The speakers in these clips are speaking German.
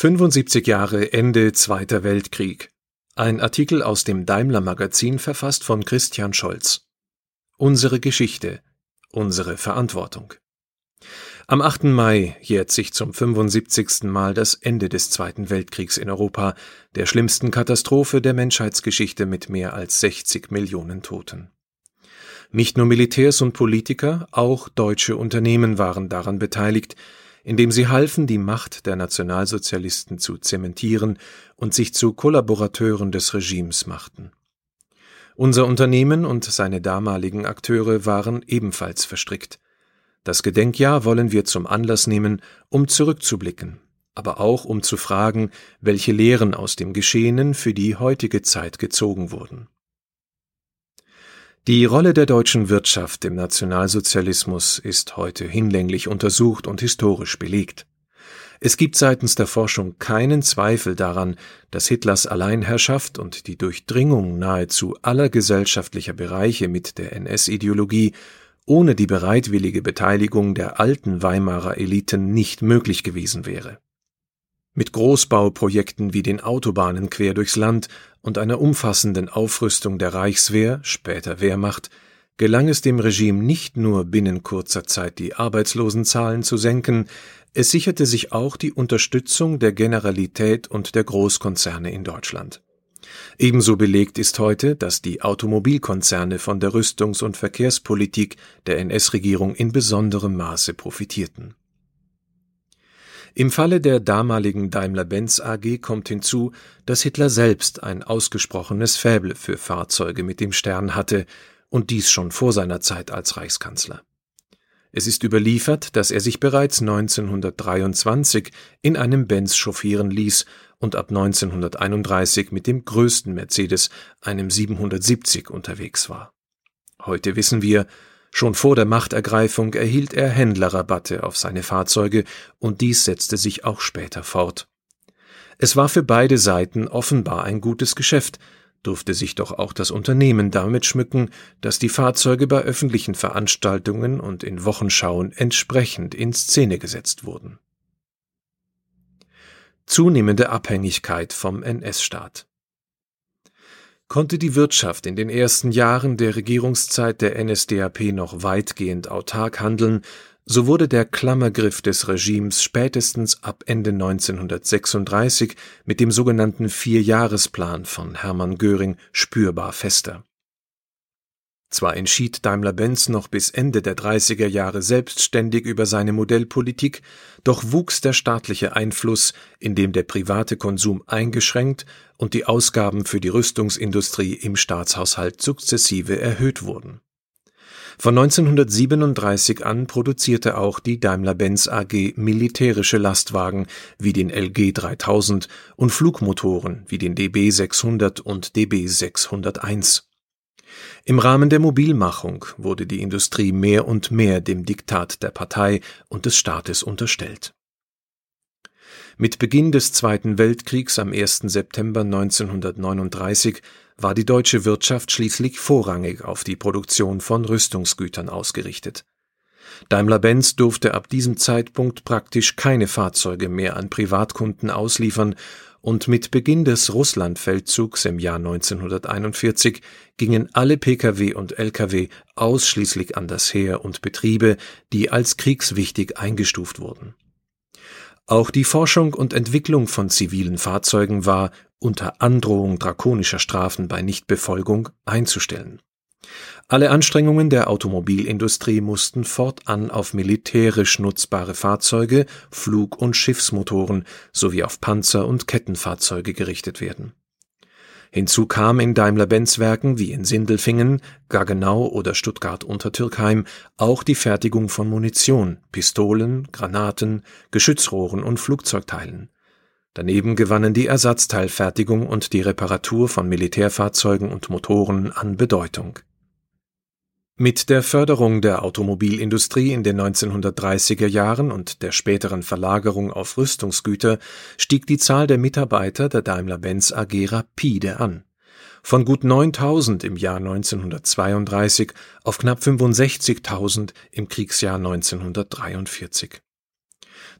75 Jahre Ende Zweiter Weltkrieg. Ein Artikel aus dem Daimler Magazin verfasst von Christian Scholz. Unsere Geschichte. Unsere Verantwortung. Am 8. Mai jährt sich zum 75. Mal das Ende des Zweiten Weltkriegs in Europa, der schlimmsten Katastrophe der Menschheitsgeschichte mit mehr als 60 Millionen Toten. Nicht nur Militärs und Politiker, auch deutsche Unternehmen waren daran beteiligt, indem sie halfen, die Macht der Nationalsozialisten zu zementieren und sich zu Kollaborateuren des Regimes machten. Unser Unternehmen und seine damaligen Akteure waren ebenfalls verstrickt. Das Gedenkjahr wollen wir zum Anlass nehmen, um zurückzublicken, aber auch um zu fragen, welche Lehren aus dem Geschehenen für die heutige Zeit gezogen wurden. Die Rolle der deutschen Wirtschaft im Nationalsozialismus ist heute hinlänglich untersucht und historisch belegt. Es gibt seitens der Forschung keinen Zweifel daran, dass Hitlers Alleinherrschaft und die Durchdringung nahezu aller gesellschaftlicher Bereiche mit der NS-Ideologie ohne die bereitwillige Beteiligung der alten Weimarer Eliten nicht möglich gewesen wäre mit Großbauprojekten wie den Autobahnen quer durchs Land und einer umfassenden Aufrüstung der Reichswehr, später Wehrmacht, gelang es dem Regime nicht nur binnen kurzer Zeit die Arbeitslosenzahlen zu senken, es sicherte sich auch die Unterstützung der Generalität und der Großkonzerne in Deutschland. Ebenso belegt ist heute, dass die Automobilkonzerne von der Rüstungs- und Verkehrspolitik der NS-Regierung in besonderem Maße profitierten im Falle der damaligen Daimler-Benz AG kommt hinzu, dass Hitler selbst ein ausgesprochenes Faible für Fahrzeuge mit dem Stern hatte und dies schon vor seiner Zeit als Reichskanzler. Es ist überliefert, dass er sich bereits 1923 in einem Benz chauffieren ließ und ab 1931 mit dem größten Mercedes, einem 770, unterwegs war. Heute wissen wir, Schon vor der Machtergreifung erhielt er Händlerrabatte auf seine Fahrzeuge, und dies setzte sich auch später fort. Es war für beide Seiten offenbar ein gutes Geschäft, durfte sich doch auch das Unternehmen damit schmücken, dass die Fahrzeuge bei öffentlichen Veranstaltungen und in Wochenschauen entsprechend in Szene gesetzt wurden. Zunehmende Abhängigkeit vom NS-Staat konnte die Wirtschaft in den ersten Jahren der Regierungszeit der NSDAP noch weitgehend autark handeln, so wurde der Klammergriff des Regimes spätestens ab Ende 1936 mit dem sogenannten Vierjahresplan von Hermann Göring spürbar fester zwar entschied Daimler-Benz noch bis Ende der 30er Jahre selbstständig über seine Modellpolitik, doch wuchs der staatliche Einfluss, indem der private Konsum eingeschränkt und die Ausgaben für die Rüstungsindustrie im Staatshaushalt sukzessive erhöht wurden. Von 1937 an produzierte auch die Daimler-Benz AG militärische Lastwagen wie den LG 3000 und Flugmotoren wie den DB 600 und DB 601. Im Rahmen der Mobilmachung wurde die Industrie mehr und mehr dem Diktat der Partei und des Staates unterstellt. Mit Beginn des Zweiten Weltkriegs am 1. September 1939 war die deutsche Wirtschaft schließlich vorrangig auf die Produktion von Rüstungsgütern ausgerichtet. Daimler-Benz durfte ab diesem Zeitpunkt praktisch keine Fahrzeuge mehr an Privatkunden ausliefern und mit Beginn des Russlandfeldzugs im Jahr 1941 gingen alle Pkw und Lkw ausschließlich an das Heer und Betriebe, die als kriegswichtig eingestuft wurden. Auch die Forschung und Entwicklung von zivilen Fahrzeugen war unter Androhung drakonischer Strafen bei Nichtbefolgung einzustellen alle Anstrengungen der Automobilindustrie mussten fortan auf militärisch nutzbare Fahrzeuge, Flug und Schiffsmotoren sowie auf Panzer und Kettenfahrzeuge gerichtet werden. Hinzu kam in Daimler-Benz-Werken wie in Sindelfingen, Gaggenau oder Stuttgart-Untertürkheim auch die Fertigung von Munition, Pistolen, Granaten, Geschützrohren und Flugzeugteilen. Daneben gewannen die Ersatzteilfertigung und die Reparatur von Militärfahrzeugen und Motoren an Bedeutung mit der Förderung der Automobilindustrie in den 1930er Jahren und der späteren Verlagerung auf Rüstungsgüter stieg die Zahl der Mitarbeiter der Daimler-Benz AG rapide an. Von gut 9000 im Jahr 1932 auf knapp 65.000 im Kriegsjahr 1943.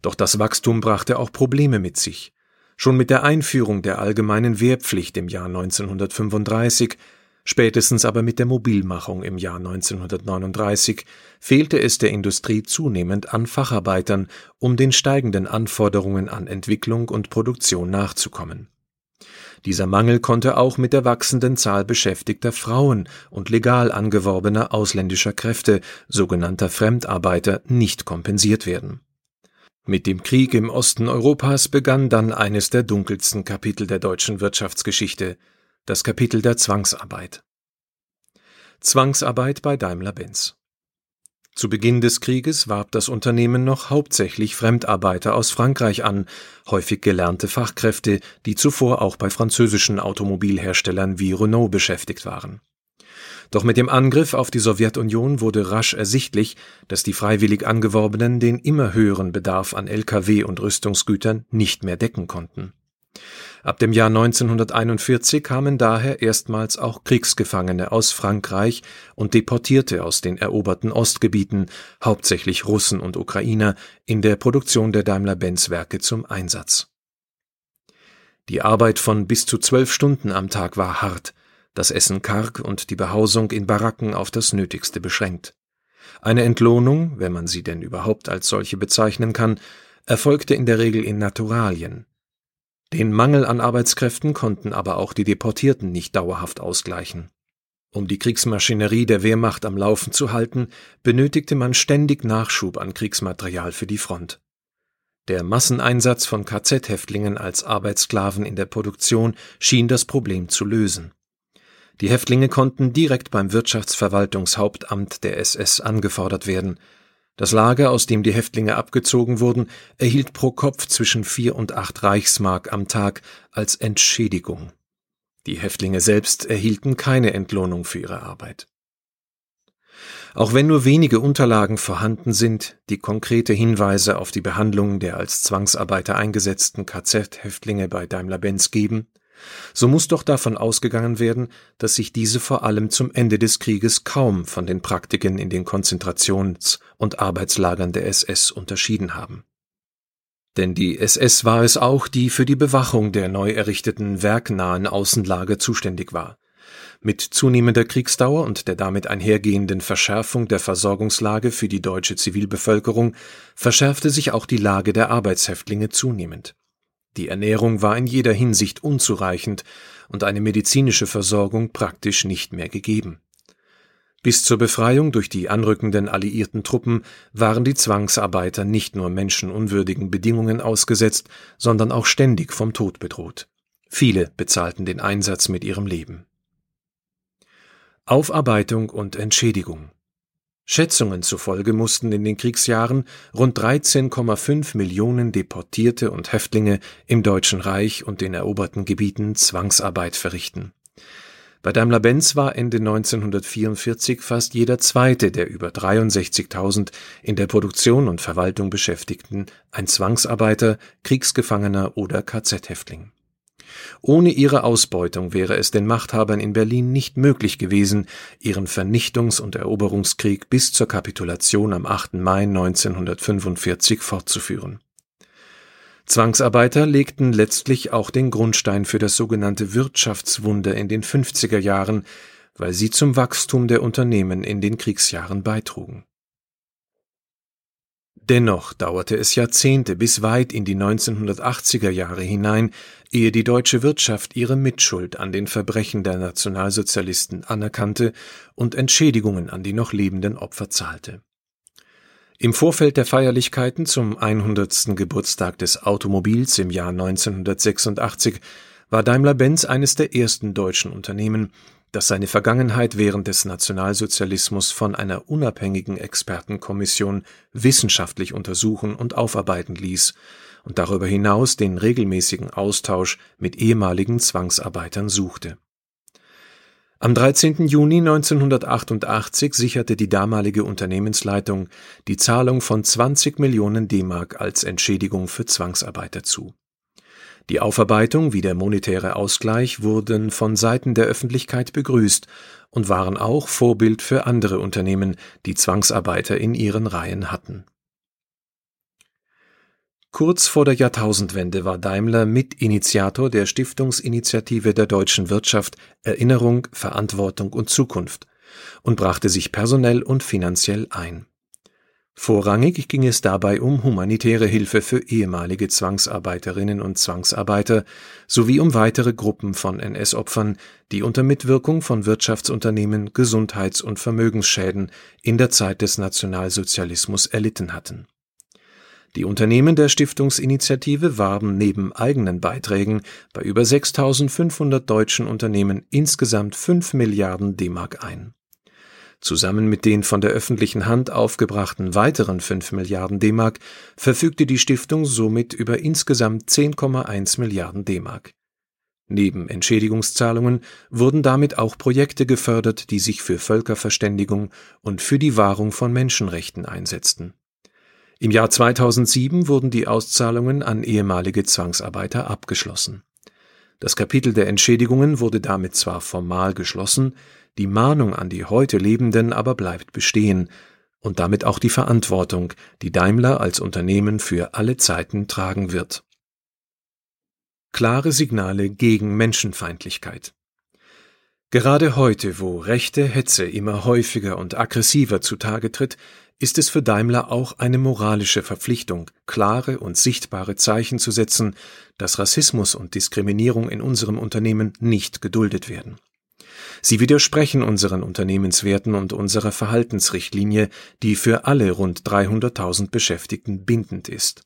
Doch das Wachstum brachte auch Probleme mit sich. Schon mit der Einführung der allgemeinen Wehrpflicht im Jahr 1935, spätestens aber mit der Mobilmachung im Jahr 1939, fehlte es der Industrie zunehmend an Facharbeitern, um den steigenden Anforderungen an Entwicklung und Produktion nachzukommen. Dieser Mangel konnte auch mit der wachsenden Zahl beschäftigter Frauen und legal angeworbener ausländischer Kräfte, sogenannter Fremdarbeiter, nicht kompensiert werden mit dem Krieg im Osten Europas begann dann eines der dunkelsten Kapitel der deutschen Wirtschaftsgeschichte, das Kapitel der Zwangsarbeit. Zwangsarbeit bei Daimler-Benz. Zu Beginn des Krieges warb das Unternehmen noch hauptsächlich Fremdarbeiter aus Frankreich an, häufig gelernte Fachkräfte, die zuvor auch bei französischen Automobilherstellern wie Renault beschäftigt waren doch mit dem Angriff auf die Sowjetunion wurde rasch ersichtlich, dass die freiwillig Angeworbenen den immer höheren Bedarf an Lkw und Rüstungsgütern nicht mehr decken konnten. Ab dem Jahr 1941 kamen daher erstmals auch Kriegsgefangene aus Frankreich und Deportierte aus den eroberten Ostgebieten, hauptsächlich Russen und Ukrainer, in der Produktion der Daimler-Benz-Werke zum Einsatz. Die Arbeit von bis zu zwölf Stunden am Tag war hart, das Essen karg und die Behausung in Baracken auf das Nötigste beschränkt. Eine Entlohnung, wenn man sie denn überhaupt als solche bezeichnen kann, erfolgte in der Regel in Naturalien. Den Mangel an Arbeitskräften konnten aber auch die Deportierten nicht dauerhaft ausgleichen. Um die Kriegsmaschinerie der Wehrmacht am Laufen zu halten, benötigte man ständig Nachschub an Kriegsmaterial für die Front. Der Masseneinsatz von KZ-Häftlingen als Arbeitssklaven in der Produktion schien das Problem zu lösen. Die Häftlinge konnten direkt beim Wirtschaftsverwaltungshauptamt der SS angefordert werden. Das Lager, aus dem die Häftlinge abgezogen wurden, erhielt pro Kopf zwischen vier und acht Reichsmark am Tag als Entschädigung. Die Häftlinge selbst erhielten keine Entlohnung für ihre Arbeit. Auch wenn nur wenige Unterlagen vorhanden sind, die konkrete Hinweise auf die Behandlung der als Zwangsarbeiter eingesetzten KZ-Häftlinge bei Daimler-Benz geben, so muss doch davon ausgegangen werden, dass sich diese vor allem zum Ende des Krieges kaum von den Praktiken in den Konzentrations- und Arbeitslagern der SS unterschieden haben. Denn die SS war es auch, die für die Bewachung der neu errichteten werknahen Außenlager zuständig war. Mit zunehmender Kriegsdauer und der damit einhergehenden Verschärfung der Versorgungslage für die deutsche Zivilbevölkerung verschärfte sich auch die Lage der Arbeitshäftlinge zunehmend. Die Ernährung war in jeder Hinsicht unzureichend und eine medizinische Versorgung praktisch nicht mehr gegeben. Bis zur Befreiung durch die anrückenden alliierten Truppen waren die Zwangsarbeiter nicht nur menschenunwürdigen Bedingungen ausgesetzt, sondern auch ständig vom Tod bedroht. Viele bezahlten den Einsatz mit ihrem Leben. Aufarbeitung und Entschädigung Schätzungen zufolge mussten in den Kriegsjahren rund 13,5 Millionen Deportierte und Häftlinge im Deutschen Reich und den eroberten Gebieten Zwangsarbeit verrichten. Bei Daimler-Benz war Ende 1944 fast jeder zweite der über 63.000 in der Produktion und Verwaltung Beschäftigten ein Zwangsarbeiter, Kriegsgefangener oder KZ-Häftling ohne ihre Ausbeutung wäre es den Machthabern in Berlin nicht möglich gewesen, ihren Vernichtungs- und Eroberungskrieg bis zur Kapitulation am 8. Mai 1945 fortzuführen. Zwangsarbeiter legten letztlich auch den Grundstein für das sogenannte Wirtschaftswunder in den 50er Jahren, weil sie zum Wachstum der Unternehmen in den Kriegsjahren beitrugen Dennoch dauerte es Jahrzehnte bis weit in die 1980er Jahre hinein, ehe die deutsche Wirtschaft ihre Mitschuld an den Verbrechen der Nationalsozialisten anerkannte und Entschädigungen an die noch lebenden Opfer zahlte. Im Vorfeld der Feierlichkeiten zum 100. Geburtstag des Automobils im Jahr 1986 war Daimler-Benz eines der ersten deutschen Unternehmen, das seine Vergangenheit während des Nationalsozialismus von einer unabhängigen Expertenkommission wissenschaftlich untersuchen und aufarbeiten ließ und darüber hinaus den regelmäßigen Austausch mit ehemaligen Zwangsarbeitern suchte. Am 13. Juni 1988 sicherte die damalige Unternehmensleitung die Zahlung von 20 Millionen D-Mark als Entschädigung für Zwangsarbeiter zu die Aufarbeitung wie der monetäre Ausgleich wurden von Seiten der Öffentlichkeit begrüßt und waren auch Vorbild für andere Unternehmen, die Zwangsarbeiter in ihren Reihen hatten. Kurz vor der Jahrtausendwende war Daimler Mitinitiator der Stiftungsinitiative der deutschen Wirtschaft Erinnerung, Verantwortung und Zukunft und brachte sich personell und finanziell ein. Vorrangig ging es dabei um humanitäre Hilfe für ehemalige Zwangsarbeiterinnen und Zwangsarbeiter sowie um weitere Gruppen von NS-Opfern, die unter Mitwirkung von Wirtschaftsunternehmen Gesundheits und Vermögensschäden in der Zeit des Nationalsozialismus erlitten hatten die Unternehmen der Stiftungsinitiative warben neben eigenen Beiträgen bei über 6.500 deutschen Unternehmen insgesamt 5 Milliarden D-Mark ein. Zusammen mit den von der öffentlichen Hand aufgebrachten weiteren 5 Milliarden D-Mark verfügte die Stiftung somit über insgesamt 10,1 Milliarden D-Mark. Neben Entschädigungszahlungen wurden damit auch Projekte gefördert, die sich für Völkerverständigung und für die Wahrung von Menschenrechten einsetzten im Jahr 2007 wurden die Auszahlungen an ehemalige Zwangsarbeiter abgeschlossen. Das Kapitel der Entschädigungen wurde damit zwar formal geschlossen, die Mahnung an die heute Lebenden aber bleibt bestehen und damit auch die Verantwortung, die Daimler als Unternehmen für alle Zeiten tragen wird. Klare Signale gegen Menschenfeindlichkeit Gerade heute, wo rechte Hetze immer häufiger und aggressiver zutage tritt, ist es für Daimler auch eine moralische Verpflichtung, klare und sichtbare Zeichen zu setzen, dass Rassismus und Diskriminierung in unserem Unternehmen nicht geduldet werden. Sie widersprechen unseren Unternehmenswerten und unserer Verhaltensrichtlinie, die für alle rund 300.000 Beschäftigten bindend ist.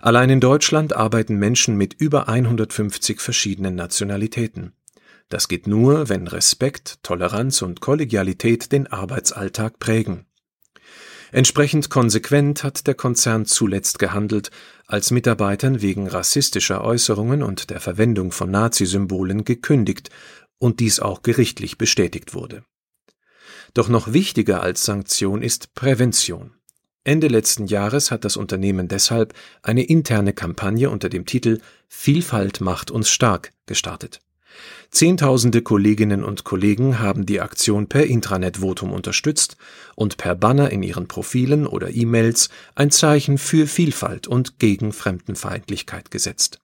Allein in Deutschland arbeiten Menschen mit über 150 verschiedenen Nationalitäten. Das geht nur, wenn Respekt, Toleranz und Kollegialität den Arbeitsalltag prägen. Entsprechend konsequent hat der Konzern zuletzt gehandelt, als Mitarbeitern wegen rassistischer Äußerungen und der Verwendung von Nazisymbolen gekündigt und dies auch gerichtlich bestätigt wurde. Doch noch wichtiger als Sanktion ist Prävention. Ende letzten Jahres hat das Unternehmen deshalb eine interne Kampagne unter dem Titel Vielfalt macht uns stark gestartet. Zehntausende Kolleginnen und Kollegen haben die Aktion per Intranet-Votum unterstützt und per Banner in ihren Profilen oder E-Mails ein Zeichen für Vielfalt und gegen Fremdenfeindlichkeit gesetzt.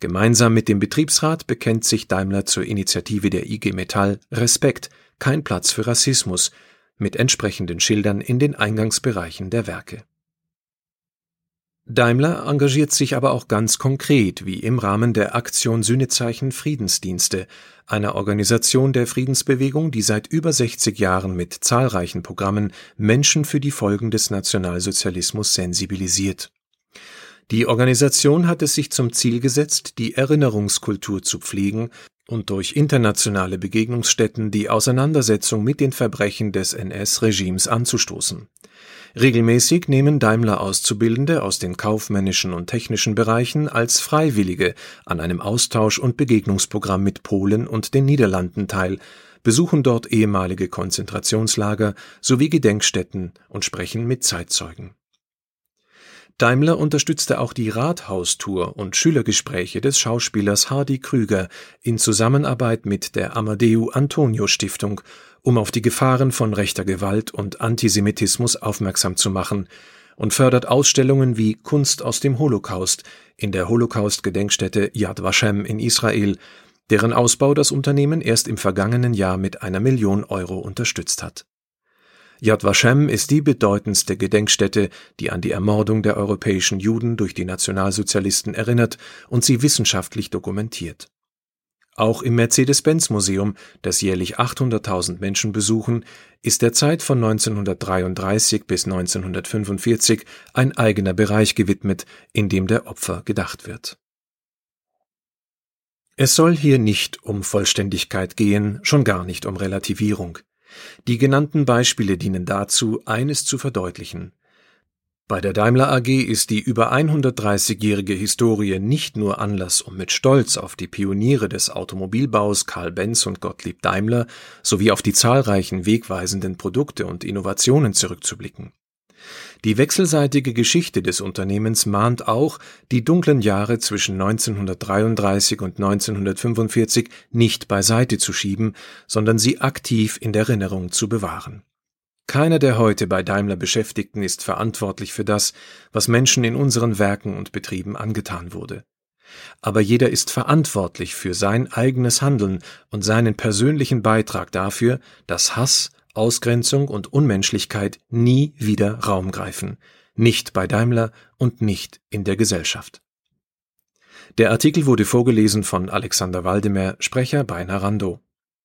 Gemeinsam mit dem Betriebsrat bekennt sich Daimler zur Initiative der IG Metall Respekt, kein Platz für Rassismus, mit entsprechenden Schildern in den Eingangsbereichen der Werke Daimler engagiert sich aber auch ganz konkret, wie im Rahmen der Aktion Sühnezeichen Friedensdienste, einer Organisation der Friedensbewegung, die seit über 60 Jahren mit zahlreichen Programmen Menschen für die Folgen des Nationalsozialismus sensibilisiert. Die Organisation hat es sich zum Ziel gesetzt, die Erinnerungskultur zu pflegen und durch internationale Begegnungsstätten die Auseinandersetzung mit den Verbrechen des NS-Regimes anzustoßen Regelmäßig nehmen Daimler-Auszubildende aus den kaufmännischen und technischen Bereichen als Freiwillige an einem Austausch und Begegnungsprogramm mit Polen und den Niederlanden teil, besuchen dort ehemalige Konzentrationslager sowie Gedenkstätten und sprechen mit Zeitzeugen. Daimler unterstützte auch die Rathaustour und Schülergespräche des Schauspielers Hardy Krüger in Zusammenarbeit mit der Amadeu Antonio Stiftung um auf die Gefahren von rechter Gewalt und Antisemitismus aufmerksam zu machen und fördert Ausstellungen wie Kunst aus dem Holocaust in der Holocaust-Gedenkstätte Yad Vashem in Israel, deren Ausbau das Unternehmen erst im vergangenen Jahr mit einer Million Euro unterstützt hat. Yad Vashem ist die bedeutendste Gedenkstätte, die an die Ermordung der europäischen Juden durch die Nationalsozialisten erinnert und sie wissenschaftlich dokumentiert auch im Mercedes-Benz-Museum, das jährlich 800.000 Menschen besuchen, ist der Zeit von 1933 bis 1945 ein eigener Bereich gewidmet, in dem der Opfer gedacht wird. Es soll hier nicht um Vollständigkeit gehen, schon gar nicht um Relativierung. Die genannten Beispiele dienen dazu, eines zu verdeutlichen bei der Daimler AG ist die über 130-jährige Historie nicht nur Anlass, um mit Stolz auf die Pioniere des Automobilbaus Karl Benz und Gottlieb Daimler sowie auf die zahlreichen wegweisenden Produkte und Innovationen zurückzublicken. Die wechselseitige Geschichte des Unternehmens mahnt auch, die dunklen Jahre zwischen 1933 und 1945 nicht beiseite zu schieben, sondern sie aktiv in der Erinnerung zu bewahren Keiner der heute bei Daimler Beschäftigten ist verantwortlich für das, was Menschen in unseren Werken und Betrieben angetan wurde. Aber jeder ist verantwortlich für sein eigenes Handeln und seinen persönlichen Beitrag dafür, dass Hass, Ausgrenzung und Unmenschlichkeit nie wieder Raum greifen, nicht bei Daimler und nicht in der Gesellschaft. Der Artikel wurde vorgelesen von Alexander Waldemer, Sprecher bei Narando